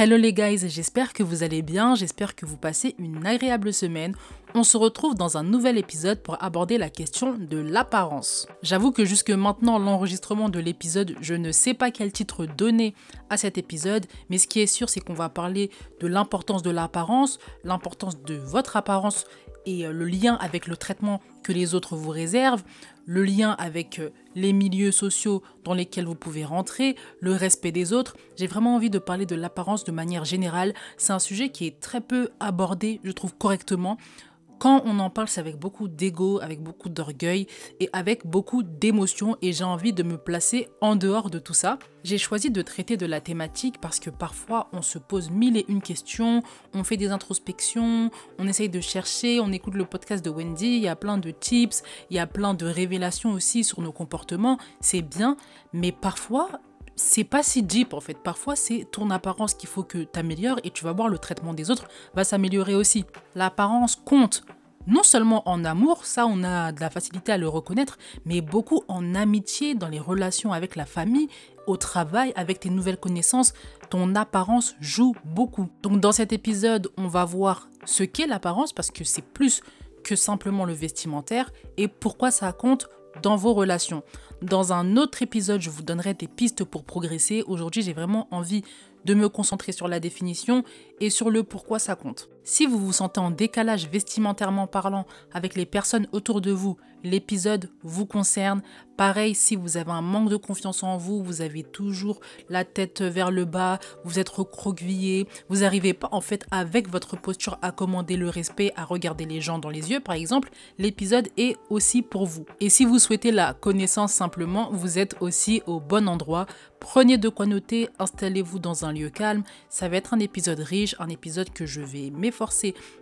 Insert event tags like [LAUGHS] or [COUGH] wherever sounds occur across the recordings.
Hello les guys, j'espère que vous allez bien, j'espère que vous passez une agréable semaine. On se retrouve dans un nouvel épisode pour aborder la question de l'apparence. J'avoue que jusque maintenant, l'enregistrement de l'épisode, je ne sais pas quel titre donner à cet épisode, mais ce qui est sûr, c'est qu'on va parler de l'importance de l'apparence, l'importance de votre apparence et euh, le lien avec le traitement que les autres vous réservent, le lien avec euh, les milieux sociaux dans lesquels vous pouvez rentrer, le respect des autres. J'ai vraiment envie de parler de l'apparence de manière générale. C'est un sujet qui est très peu abordé, je trouve, correctement. Quand on en parle, c'est avec beaucoup d'ego, avec beaucoup d'orgueil et avec beaucoup d'émotion et j'ai envie de me placer en dehors de tout ça. J'ai choisi de traiter de la thématique parce que parfois on se pose mille et une questions, on fait des introspections, on essaye de chercher, on écoute le podcast de Wendy, il y a plein de tips, il y a plein de révélations aussi sur nos comportements, c'est bien, mais parfois c'est pas si deep en fait. Parfois, c'est ton apparence qu'il faut que tu améliores et tu vas voir le traitement des autres va s'améliorer aussi. L'apparence compte non seulement en amour, ça on a de la facilité à le reconnaître, mais beaucoup en amitié, dans les relations avec la famille, au travail, avec tes nouvelles connaissances, ton apparence joue beaucoup. Donc dans cet épisode, on va voir ce qu'est l'apparence parce que c'est plus simplement le vestimentaire et pourquoi ça compte dans vos relations. Dans un autre épisode, je vous donnerai des pistes pour progresser. Aujourd'hui, j'ai vraiment envie de me concentrer sur la définition et sur le pourquoi ça compte. Si vous vous sentez en décalage vestimentairement parlant avec les personnes autour de vous, l'épisode vous concerne. Pareil, si vous avez un manque de confiance en vous, vous avez toujours la tête vers le bas, vous êtes recroquevillé, vous n'arrivez pas en fait avec votre posture à commander le respect, à regarder les gens dans les yeux par exemple, l'épisode est aussi pour vous. Et si vous souhaitez la connaissance simplement, vous êtes aussi au bon endroit. Prenez de quoi noter, installez-vous dans un lieu calme. Ça va être un épisode riche, un épisode que je vais m'efforcer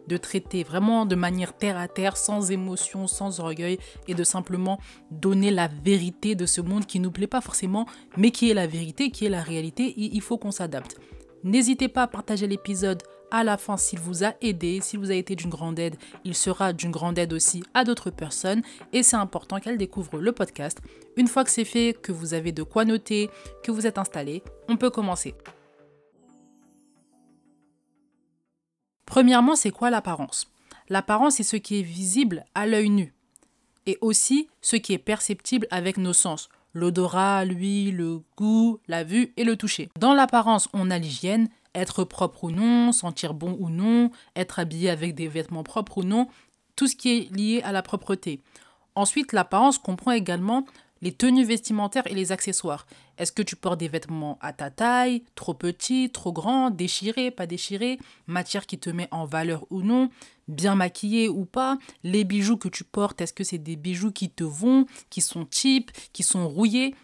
de traiter vraiment de manière terre à terre, sans émotion, sans orgueil, et de simplement donner la vérité de ce monde qui nous plaît pas forcément, mais qui est la vérité, qui est la réalité. il faut qu'on s'adapte. N'hésitez pas à partager l'épisode à la fin s'il vous a aidé, s'il vous a été d'une grande aide, il sera d'une grande aide aussi à d'autres personnes et c'est important qu'elles découvrent le podcast. Une fois que c'est fait, que vous avez de quoi noter, que vous êtes installé, on peut commencer. Premièrement, c'est quoi l'apparence? L'apparence est ce qui est visible à l'œil nu et aussi ce qui est perceptible avec nos sens, l'odorat, l'huile, le goût, la vue et le toucher. Dans l'apparence, on a l'hygiène, être propre ou non, sentir bon ou non, être habillé avec des vêtements propres ou non, tout ce qui est lié à la propreté. Ensuite, l'apparence comprend également les tenues vestimentaires et les accessoires. Est-ce que tu portes des vêtements à ta taille, trop petits, trop grands, déchirés, pas déchirés, matière qui te met en valeur ou non, bien maquillé ou pas, les bijoux que tu portes, est-ce que c'est des bijoux qui te vont, qui sont cheap, qui sont rouillés?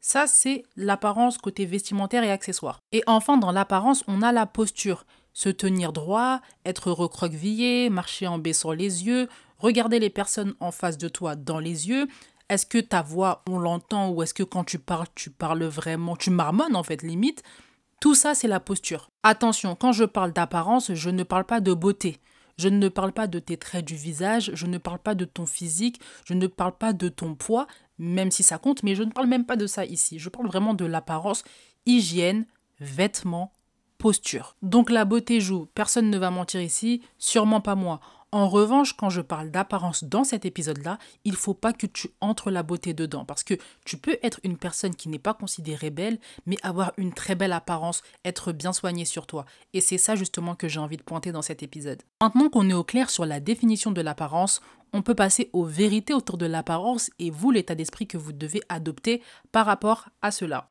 Ça, c'est l'apparence côté vestimentaire et accessoire. Et enfin, dans l'apparence, on a la posture. Se tenir droit, être recroquevillé, marcher en baissant les yeux, regarder les personnes en face de toi dans les yeux. Est-ce que ta voix, on l'entend ou est-ce que quand tu parles, tu parles vraiment, tu marmonnes en fait, limite? Tout ça, c'est la posture. Attention, quand je parle d'apparence, je ne parle pas de beauté. Je ne parle pas de tes traits du visage, je ne parle pas de ton physique, je ne parle pas de ton poids, même si ça compte, mais je ne parle même pas de ça ici. Je parle vraiment de l'apparence, hygiène, vêtements, posture. Donc la beauté joue, personne ne va mentir ici, sûrement pas moi. En revanche, quand je parle d'apparence dans cet épisode-là, il faut pas que tu entres la beauté dedans parce que tu peux être une personne qui n'est pas considérée belle, mais avoir une très belle apparence, être bien soigné sur toi. Et c'est ça justement que j'ai envie de pointer dans cet épisode. Maintenant qu'on est au clair sur la définition de l'apparence, on peut passer aux vérités autour de l'apparence et vous l'état d'esprit que vous devez adopter par rapport à cela.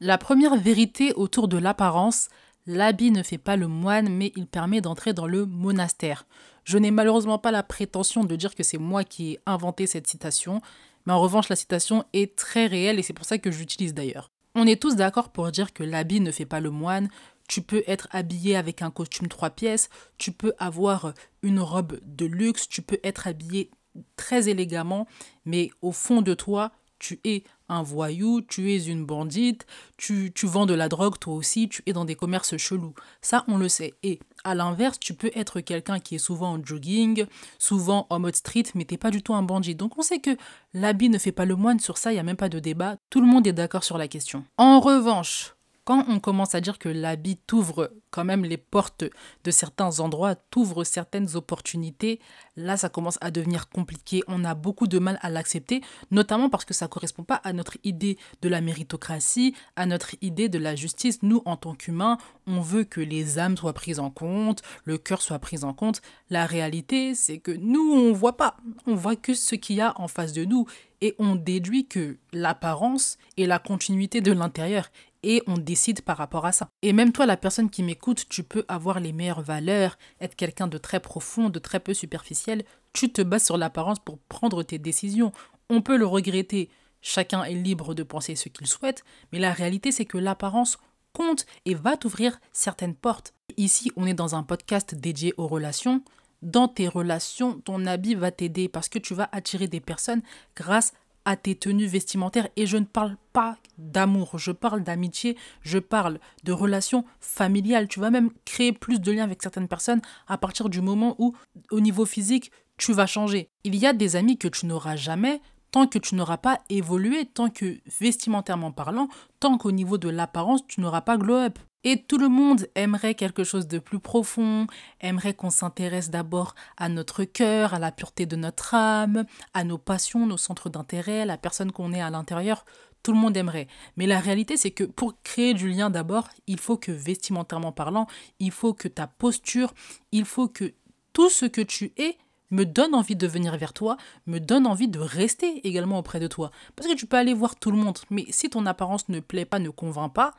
La première vérité autour de l'apparence, L'habit ne fait pas le moine, mais il permet d'entrer dans le monastère. Je n'ai malheureusement pas la prétention de dire que c'est moi qui ai inventé cette citation, mais en revanche la citation est très réelle et c'est pour ça que j'utilise d'ailleurs. On est tous d'accord pour dire que l'habit ne fait pas le moine. Tu peux être habillé avec un costume trois pièces, tu peux avoir une robe de luxe, tu peux être habillé très élégamment, mais au fond de toi, tu es un voyou, tu es une bandite, tu, tu vends de la drogue toi aussi, tu es dans des commerces chelous. Ça, on le sait. Et à l'inverse, tu peux être quelqu'un qui est souvent en jogging, souvent en mode street, mais t'es pas du tout un bandit. Donc on sait que l'habit ne fait pas le moine, sur ça, il n'y a même pas de débat. Tout le monde est d'accord sur la question. En revanche, Quand on commence à dire que l'habit t'ouvre quand même les portes de certains endroits, t'ouvre certaines opportunités, là ça commence à devenir compliqué. On a beaucoup de mal à l'accepter, notamment parce que ça ne correspond pas à notre idée de la méritocratie, à notre idée de la justice. Nous, en tant qu'humains, on veut que les âmes soient prises en compte, le cœur soit pris en compte. La réalité, c'est que nous, on voit pas. On voit que ce qu'il y a en face de nous et on déduit que l'apparence est la continuité de l'intérieur et on décide par rapport à ça. Et même toi, la personne qui m'écoute, tu peux avoir les meilleures valeurs, être quelqu'un de très profond, de très peu superficiel. Tu te bases sur l'apparence pour prendre tes décisions. On peut le regretter. Chacun est libre de penser ce qu'il souhaite, mais la réalité, c'est que l'apparence compte et va t'ouvrir certaines portes. Ici, on est dans un podcast dédié aux relations. Dans tes relations, ton habit va t'aider parce que tu vas attirer des personnes grâce à tes tenues vestimentaires. Et je ne parle pas d'amour, je parle d'amitié, je parle de relations familiales. Tu vas même créer plus de liens avec certaines personnes à partir du moment où, au niveau physique, tu vas changer. Il y a des amis que tu n'auras jamais tant que tu n'auras pas évolué, tant que vestimentairement parlant, tant qu'au niveau de l'apparence, tu n'auras pas glow up. Et tout le monde aimerait quelque chose de plus profond, aimerait qu'on s'intéresse d'abord à notre cœur, à la pureté de notre âme, à nos passions, nos centres d'intérêt, la personne qu'on est à l'intérieur. Tout le monde aimerait. Mais la réalité, c'est que pour créer du lien d'abord, il faut que vestimentairement parlant, il faut que ta posture, il faut que tout ce que tu es me donne envie de venir vers toi, me donne envie de rester également auprès de toi. Parce que tu peux aller voir tout le monde, mais si ton apparence ne plaît pas, ne convainc pas,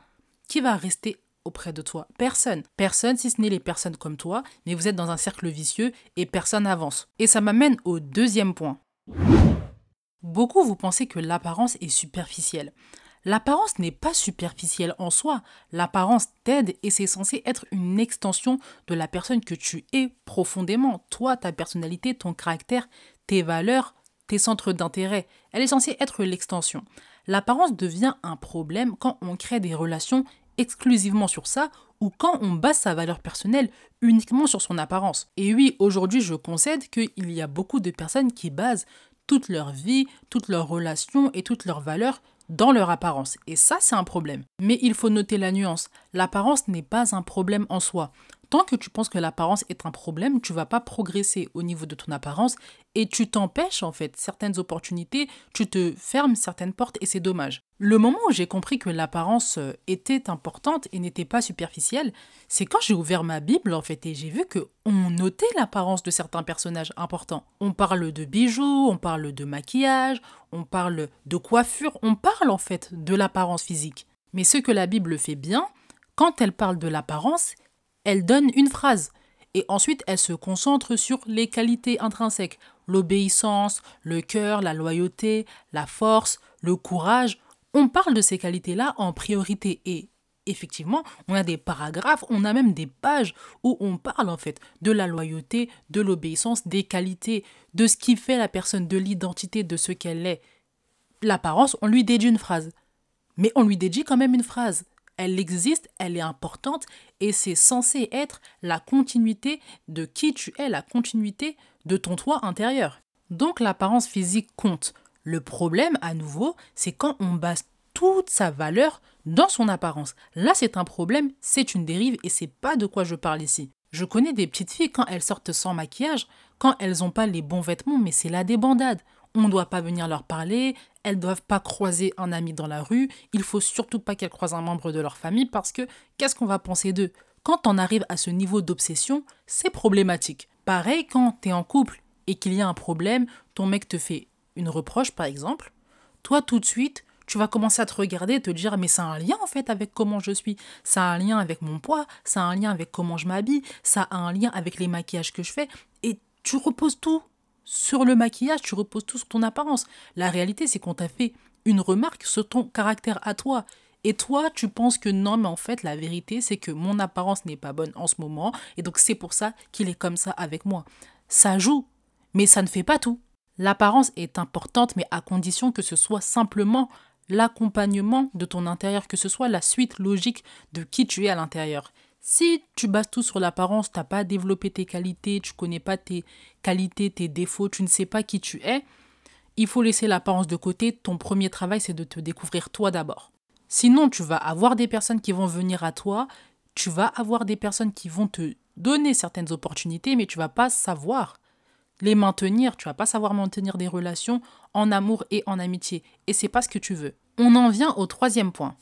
qui va rester auprès de toi Personne. Personne, si ce n'est les personnes comme toi, mais vous êtes dans un cercle vicieux et personne n'avance. Et ça m'amène au deuxième point. Beaucoup vous pensez que l'apparence est superficielle. L'apparence n'est pas superficielle en soi. L'apparence t'aide et c'est censé être une extension de la personne que tu es profondément. Toi, ta personnalité, ton caractère, tes valeurs, tes centres d'intérêt. Elle est censée être l'extension. L'apparence devient un problème quand on crée des relations exclusivement sur ça ou quand on base sa valeur personnelle uniquement sur son apparence. Et oui, aujourd'hui, je concède qu'il y a beaucoup de personnes qui basent toute leur vie, toutes leurs relations et toutes leurs valeurs dans leur apparence. Et ça, c'est un problème. Mais il faut noter la nuance. L'apparence n'est pas un problème en soi tant que tu penses que l'apparence est un problème, tu vas pas progresser au niveau de ton apparence et tu t'empêches en fait certaines opportunités, tu te fermes certaines portes et c'est dommage. Le moment où j'ai compris que l'apparence euh, était importante et n'était pas superficielle, c'est quand j'ai ouvert ma Bible en fait et j'ai vu que on notait l'apparence de certains personnages importants. On parle de bijoux, on parle de maquillage, on parle de coiffure, on parle en fait de l'apparence physique. Mais ce que la Bible fait bien, quand elle parle de l'apparence, elle donne une phrase. Et ensuite, elle se concentre sur les qualités intrinsèques, l'obéissance, le cœur, la loyauté, la force, le courage. On parle de ces qualités-là en priorité. Et effectivement, on a des paragraphes, on a même des pages où on parle en fait de la loyauté, de l'obéissance, des qualités, de ce qui fait la personne, de l'identité, de ce qu'elle est. L'apparence, on lui dédie une phrase. Mais on lui dédie quand même une phrase elle existe, elle est importante et c'est censé être la continuité de qui tu es, la continuité de ton toit intérieur. Donc l'apparence physique compte. Le problème, à nouveau, c'est quand on base toute sa valeur dans son apparence. Là, c'est un problème, c'est une dérive et c'est pas de quoi je parle ici. Je connais des petites filles quand elles sortent sans maquillage, quand elles n'ont pas les bons vêtements, mais c'est la débandade on ne doit pas venir leur parler, elles ne doivent pas croiser un ami dans la rue, il faut surtout pas qu'elles croisent un membre de leur famille parce que qu'est-ce qu'on va penser d'eux? Quand on arrive à ce niveau d'obsession, c'est problématique. Pareil quand tu es en couple et qu'il y a un problème, ton mec te fait une reproche par exemple, toi tout de suite, tu vas commencer à te regarder et te dire mais ça a un lien en fait avec comment je suis, ça a un lien avec mon poids, ça a un lien avec comment je m'habille, ça a un lien avec les maquillages que je fais. Et tu reposes tout sur le maquillage, tu reposes tout sur ton apparence. La réalité, c'est qu'on t'a fait une remarque sur ton caractère à toi. Et toi, tu penses que non, mais en fait, la vérité, c'est que mon apparence n'est pas bonne en ce moment, et donc c'est pour ça qu'il est comme ça avec moi. Ça joue, mais ça ne fait pas tout. L'apparence est importante, mais à condition que ce soit simplement l'accompagnement de ton intérieur, que ce soit la suite logique de qui tu es à l'intérieur. Si tu bases tout sur l'apparence, tu n'as pas développé tes qualités, tu connais pas tes qualités, tes défauts, tu ne sais pas qui tu es, il faut laisser l'apparence de côté. Ton premier travail, c'est de te découvrir toi d'abord. Sinon, tu vas avoir des personnes qui vont venir à toi, tu vas avoir des personnes qui vont te donner certaines opportunités, mais tu vas pas savoir les maintenir, tu vas pas savoir maintenir des relations en amour et en amitié. Et c'est pas ce que tu veux. On en vient au troisième point.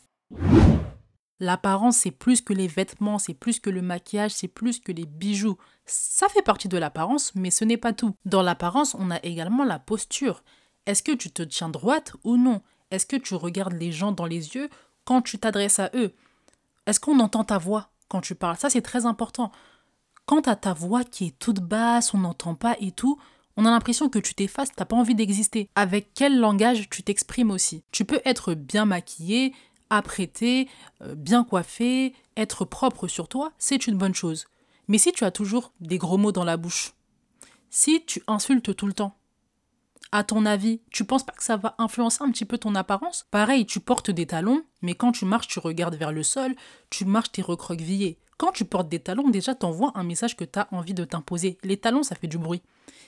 L'apparence, c'est plus que les vêtements, c'est plus que le maquillage, c'est plus que les bijoux. Ça fait partie de l'apparence, mais ce n'est pas tout. Dans l'apparence, on a également la posture. Est-ce que tu te tiens droite ou non? Est-ce que tu regardes les gens dans les yeux quand tu t'adresses à eux? Est-ce qu'on entend ta voix quand tu parles? Ça, c'est très important. Quand à ta voix qui est toute basse, on n'entend pas et tout, on a l'impression que tu t'effaces, t'as pas envie d'exister. Avec quel langage tu t'exprimes aussi? Tu peux être bien maquillé, apprêté, euh, bien coiffé, être propre sur toi, c'est une bonne chose. Mais si tu as toujours des gros mots dans la bouche, si tu insultes tout le temps, à ton avis, tu penses pas que ça va influencer un petit peu ton apparence? Pareil, tu portes des talons, mais quand tu marches, tu regardes vers le sol, tu marches tes recroquevillés. Quand tu portes des talons, déjà t'envoies un message que tu envie de t'imposer. Les talons, ça fait du bruit.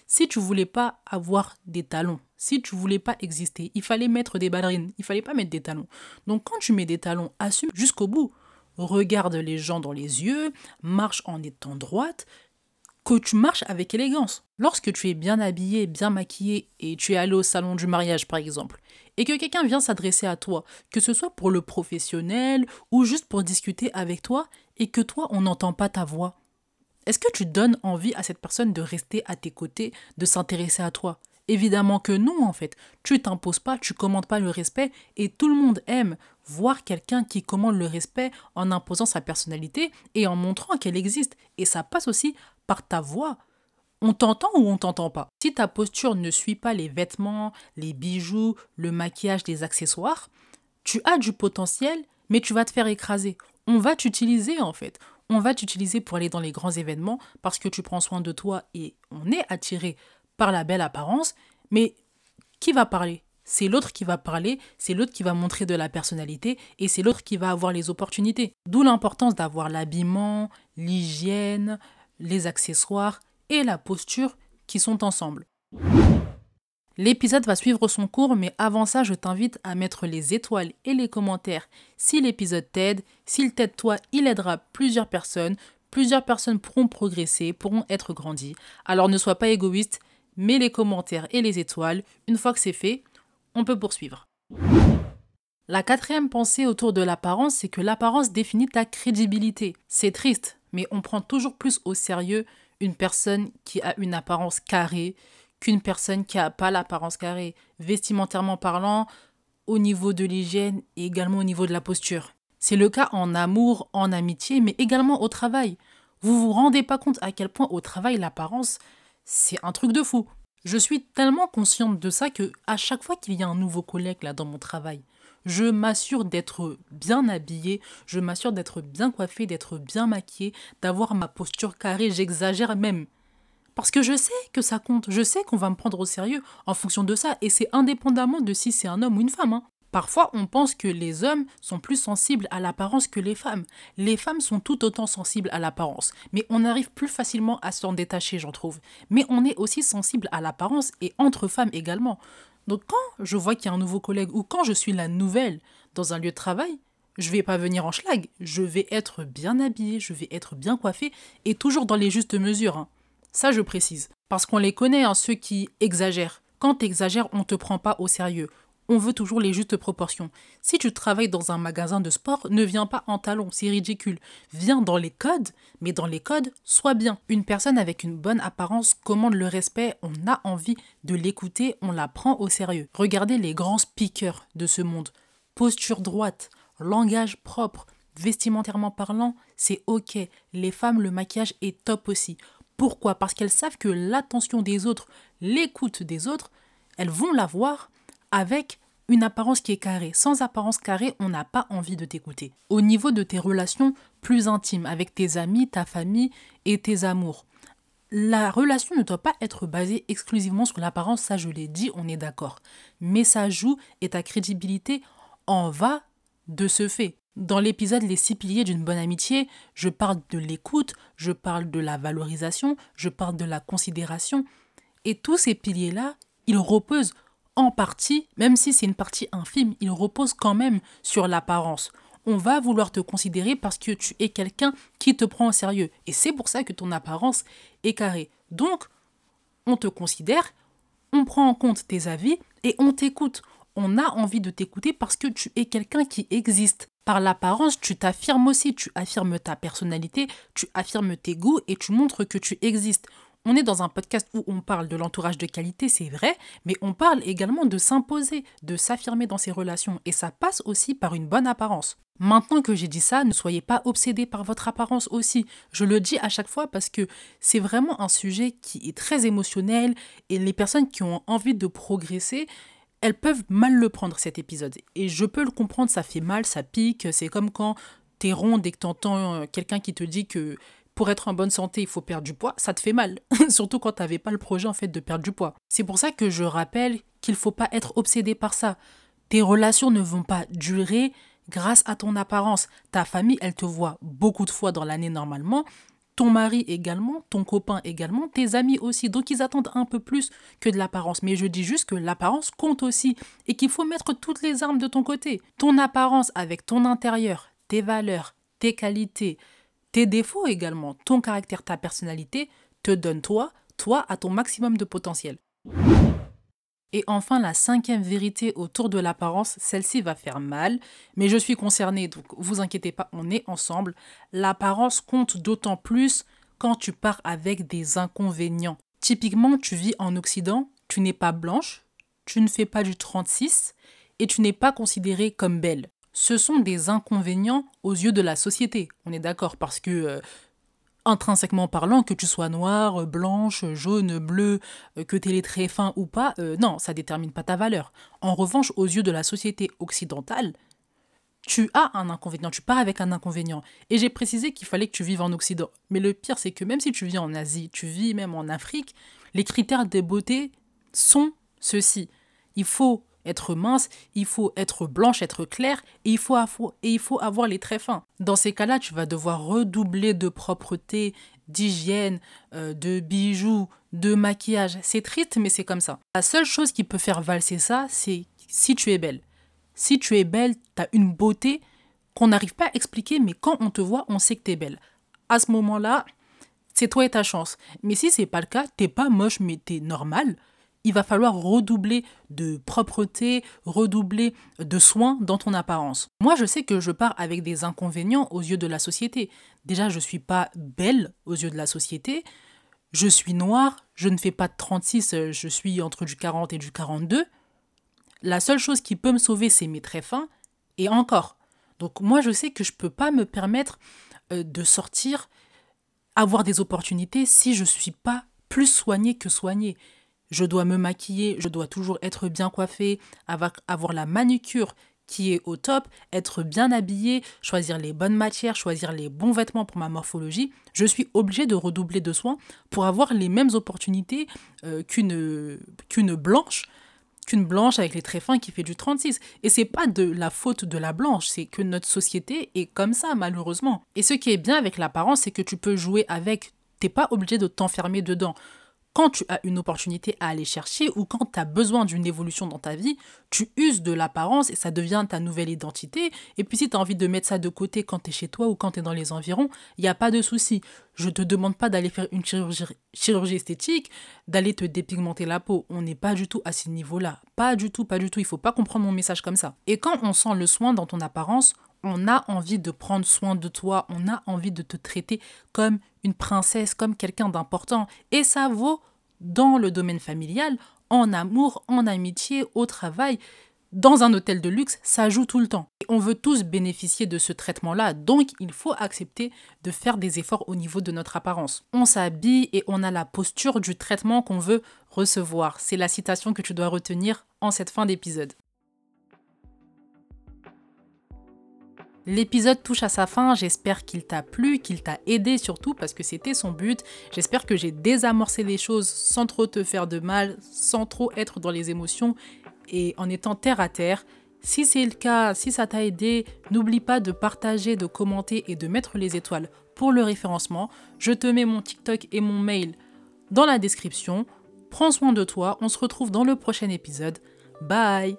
Si tu voulais pas avoir des talons, si tu voulais pas exister, il fallait mettre des ballerines, il fallait pas mettre des talons. Donc quand tu mets des talons, assume jusqu'au bout. Regarde les gens dans les yeux, marche en étant droite, que tu marches avec élégance. Lorsque tu es bien habillé, bien maquillé et tu es allé au salon du mariage par exemple, et que quelqu'un vient s'adresser à toi, que ce soit pour le professionnel ou juste pour discuter avec toi, et que toi on n'entend pas ta voix, est-ce que tu donnes envie à cette personne de rester à tes côtés, de s'intéresser à toi? Évidemment que non, en fait. Tu t'imposes pas, tu commandes pas le respect, et tout le monde aime voir quelqu'un qui commande le respect en imposant sa personnalité et en montrant qu'elle existe. Et ça passe aussi par ta voix. On t'entend ou on t'entend pas? Si ta posture ne suit pas les vêtements, les bijoux, le maquillage, les accessoires, tu as du potentiel, mais tu vas te faire écraser. On va t'utiliser en fait on va t'utiliser pour aller dans les grands événements parce que tu prends soin de toi et on est attiré par la belle apparence, mais qui va parler? C'est l'autre qui va parler, c'est l'autre qui va montrer de la personnalité et c'est l'autre qui va avoir les opportunités. D'où l'importance d'avoir l'habillement, l'hygiène, les accessoires et la posture qui sont ensemble. L'épisode va suivre son cours, mais avant ça, je t'invite à mettre les étoiles et les commentaires si l'épisode t'aide. S'il t'aide toi, il aidera plusieurs personnes. Plusieurs personnes pourront progresser, pourront être grandies. Alors ne sois pas égoïste, mets les commentaires et les étoiles. Une fois que c'est fait, on peut poursuivre. La quatrième pensée autour de l'apparence, c'est que l'apparence définit ta crédibilité. C'est triste, mais on prend toujours plus au sérieux une personne qui a une apparence carrée, qu'une personne qui n'a pas l'apparence carrée, vestimentairement parlant, au niveau de l'hygiène et également au niveau de la posture. C'est le cas en amour, en amitié, mais également au travail. Vous vous rendez pas compte à quel point au travail l'apparence, c'est un truc de fou. Je suis tellement consciente de ça que à chaque fois qu'il y a un nouveau collègue là dans mon travail, je m'assure d'être bien habillée, je m'assure d'être bien coiffée, d'être bien maquillée, d'avoir ma posture carrée, j'exagère même. Parce que je sais que ça compte, je sais qu'on va me prendre au sérieux en fonction de ça, et c'est indépendamment de si c'est un homme ou une femme. Hein. Parfois, on pense que les hommes sont plus sensibles à l'apparence que les femmes. Les femmes sont tout autant sensibles à l'apparence, mais on arrive plus facilement à s'en détacher, j'en trouve. Mais on est aussi sensible à l'apparence et entre femmes également. Donc quand je vois qu'il y a un nouveau collègue ou quand je suis la nouvelle dans un lieu de travail, je vais pas venir en schlag, je vais être bien habillée, je vais être bien coiffée et toujours dans les justes mesures. Hein. Ça, je précise. Parce qu'on les connaît, hein, ceux qui exagèrent. Quand tu exagères, on ne te prend pas au sérieux. On veut toujours les justes proportions. Si tu travailles dans un magasin de sport, ne viens pas en talons, c'est ridicule. Viens dans les codes, mais dans les codes, sois bien. Une personne avec une bonne apparence commande le respect, on a envie de l'écouter, on la prend au sérieux. Regardez les grands speakers de ce monde. Posture droite, langage propre, vestimentairement parlant, c'est ok. Les femmes, le maquillage est top aussi. Pourquoi? Parce qu'elles savent que l'attention des autres, l'écoute des autres, elles vont l'avoir avec une apparence qui est carrée. Sans apparence carrée, on n'a pas envie de t'écouter. Au niveau de tes relations plus intimes avec tes amis, ta famille et tes amours, la relation ne doit pas être basée exclusivement sur l'apparence, ça je l'ai dit, on est d'accord. Mais ça joue et ta crédibilité en va de ce fait. Dans l'épisode Les six piliers d'une bonne amitié, je parle de l'écoute, je parle de la valorisation, je parle de la considération. Et tous ces piliers-là, ils reposent en partie, même si c'est une partie infime, il repose quand même sur l'apparence. On va vouloir te considérer parce que tu es quelqu'un qui te prend au sérieux. Et c'est pour ça que ton apparence est carrée. Donc, on te considère, on prend en compte tes avis et on t'écoute. On a envie de t'écouter parce que tu es quelqu'un qui existe. Par l'apparence, tu t'affirmes aussi, tu affirmes ta personnalité, tu affirmes tes goûts et tu montres que tu existes. On est dans un podcast où on parle de l'entourage de qualité, c'est vrai, mais on parle également de s'imposer, de s'affirmer dans ses relations, et ça passe aussi par une bonne apparence. Maintenant que j'ai dit ça, ne soyez pas obsédés par votre apparence aussi. Je le dis à chaque fois parce que c'est vraiment un sujet qui est très émotionnel et les personnes qui ont envie de progresser, elles peuvent mal le prendre cet épisode. Et je peux le comprendre, ça fait mal, ça pique, c'est comme quand t'es ronde et que t'entends euh, quelqu'un qui te dit que pour être en bonne santé, il faut perdre du poids, ça te fait mal. [LAUGHS] Surtout quand tu n'avais pas le projet en fait de perdre du poids. C'est pour ça que je rappelle qu'il faut pas être obsédé par ça. Tes relations ne vont pas durer grâce à ton apparence. Ta famille, elle te voit beaucoup de fois dans l'année normalement. Ton mari également, ton copain également, tes amis aussi. Donc ils attendent un peu plus que de l'apparence. Mais je dis juste que l'apparence compte aussi et qu'il faut mettre toutes les armes de ton côté. Ton apparence avec ton intérieur, tes valeurs, tes qualités, tes défauts également, ton caractère, ta personnalité te donne toi, toi à ton maximum de potentiel. Et enfin, la cinquième vérité autour de l'apparence, celle-ci va faire mal, mais je suis concernée, donc vous inquiétez pas, on est ensemble. L'apparence compte d'autant plus quand tu pars avec des inconvénients. Typiquement, tu vis en Occident, tu n'es pas blanche, tu ne fais pas du 36 et tu n'es pas considérée comme belle ce sont des inconvénients aux yeux de la société. On est d'accord parce que euh, intrinsèquement parlant, que tu sois noire, blanche, jaune, bleue, euh, que tu les traits fins ou pas, euh, non, ça détermine pas ta valeur. En revanche, aux yeux de la société occidentale, tu as un inconvénient, tu pars avec un inconvénient. Et j'ai précisé qu'il fallait que tu vives en Occident. Mais le pire, c'est que même si tu vis en Asie, tu vis même en Afrique, les critères de beauté sont ceux-ci. Il faut être mince, il faut être blanche, être claire, et il faut, et il faut avoir les traits fins. Dans ces cas-là, tu vas devoir redoubler de propreté, d'hygiène, euh, de bijoux, de maquillage. C'est triste, mais c'est comme ça. La seule chose qui peut faire valser ça, c'est si tu es belle. Si tu es belle, tu as une beauté qu'on n'arrive pas à expliquer, mais quand on te voit, on sait que tu es belle. À ce moment-là, c'est toi et ta chance. Mais si c'est pas le cas, t'es pas moche, mais tu es normal, il va falloir redoubler de propreté, redoubler de soins dans ton apparence. Moi, je sais que je pars avec des inconvénients aux yeux de la société. Déjà, je ne suis pas belle aux yeux de la société. Je suis noire, je ne fais pas de 36, je suis entre du 40 et du 42. La seule chose qui peut me sauver, c'est mes traits fins. Et encore. Donc moi, je sais que je ne peux pas me permettre euh, de sortir, avoir des opportunités si je ne suis pas plus soignée que soignée je dois me maquiller, je dois toujours être bien coiffée, avoir, la manucure qui est au top, être bien habillée, choisir les bonnes matières, choisir les bons vêtements pour ma morphologie, je suis obligée de redoubler de soins pour avoir les mêmes opportunités euh, qu'une blanche, qu'une blanche avec les traits fins qui fait du 36. Et c'est pas de la faute de la blanche, c'est que notre société est comme ça malheureusement. Et ce qui est bien avec l'apparence, c'est que tu peux jouer avec, t'es pas obligé de t'enfermer dedans quand tu as une opportunité à aller chercher ou quand tu as besoin d'une évolution dans ta vie, tu uses de l'apparence et ça devient ta nouvelle identité. Et puis si tu as envie de mettre ça de côté quand tu es chez toi ou quand tu es dans les environs, il n'y a pas de souci. Je ne te demande pas d'aller faire une chirurgie, esthétique, d'aller te dépigmenter la peau. On n'est pas du tout à ce niveau-là. Pas du tout, pas du tout. Il faut pas comprendre mon message comme ça. Et quand on sent le soin dans ton apparence, on a envie de prendre soin de toi, on a envie de te traiter comme une princesse, comme quelqu'un d'important. Et ça vaut dans le domaine familial, en amour, en amitié, au travail. Dans un hôtel de luxe, ça joue tout le temps. on veut tous bénéficier de ce traitement-là, donc il faut accepter de faire des efforts au niveau de notre apparence. On s'habille et on a la posture du traitement qu'on veut recevoir. C'est la citation que tu dois retenir en cette fin d'épisode. L'épisode touche à sa fin, j'espère qu'il t'a plu, qu'il t'a aidé surtout parce que c'était son but. J'espère que j'ai désamorcé les choses sans trop te faire de mal, sans trop être dans les émotions et en étant terre à terre. Si c'est le cas, si ça t'a aidé, n'oublie pas de partager, de commenter et de mettre les étoiles pour le référencement. Je te mets mon TikTok et mon mail dans la description. Prends soin de toi, on se retrouve dans le prochain épisode. Bye